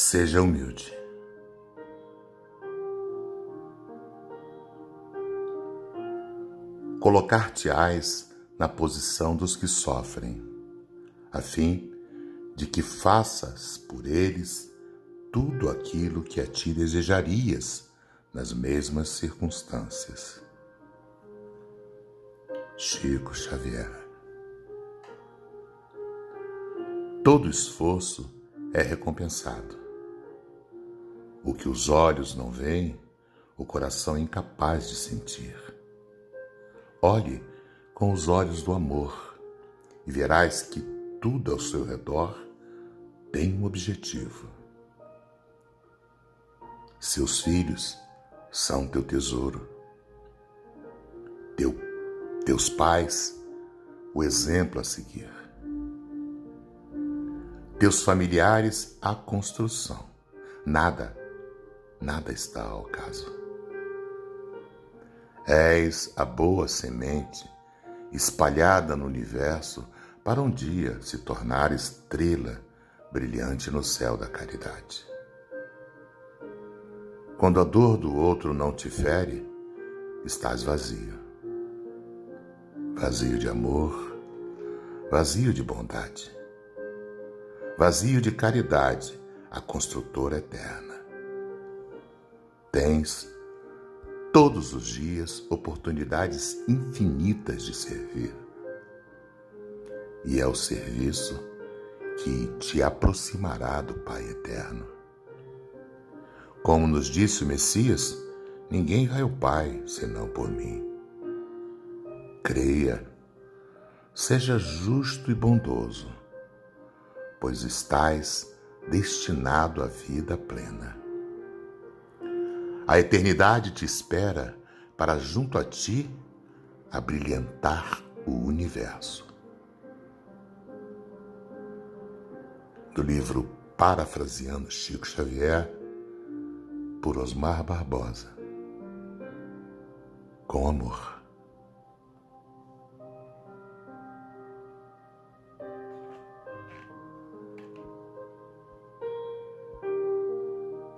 Seja humilde. Colocar-te-ás na posição dos que sofrem, a fim de que faças por eles tudo aquilo que a ti desejarias nas mesmas circunstâncias. Chico Xavier Todo esforço é recompensado. O que os olhos não veem, o coração é incapaz de sentir. Olhe com os olhos do amor e verás que tudo ao seu redor tem um objetivo. Seus filhos são teu tesouro. Teu, teus pais, o exemplo a seguir teus familiares a construção. Nada, nada está ao caso. És a boa semente espalhada no universo para um dia se tornar estrela brilhante no céu da caridade. Quando a dor do outro não te fere, estás vazio. Vazio de amor, vazio de bondade vazio de caridade, a construtora eterna. Tens todos os dias oportunidades infinitas de servir. E é o serviço que te aproximará do Pai eterno. Como nos disse o Messias, ninguém vai ao Pai senão por mim. Creia, seja justo e bondoso pois estais destinado à vida plena. A eternidade te espera para junto a ti abrilhantar o universo. Do livro Parafraseando Chico Xavier, por Osmar Barbosa. Com amor.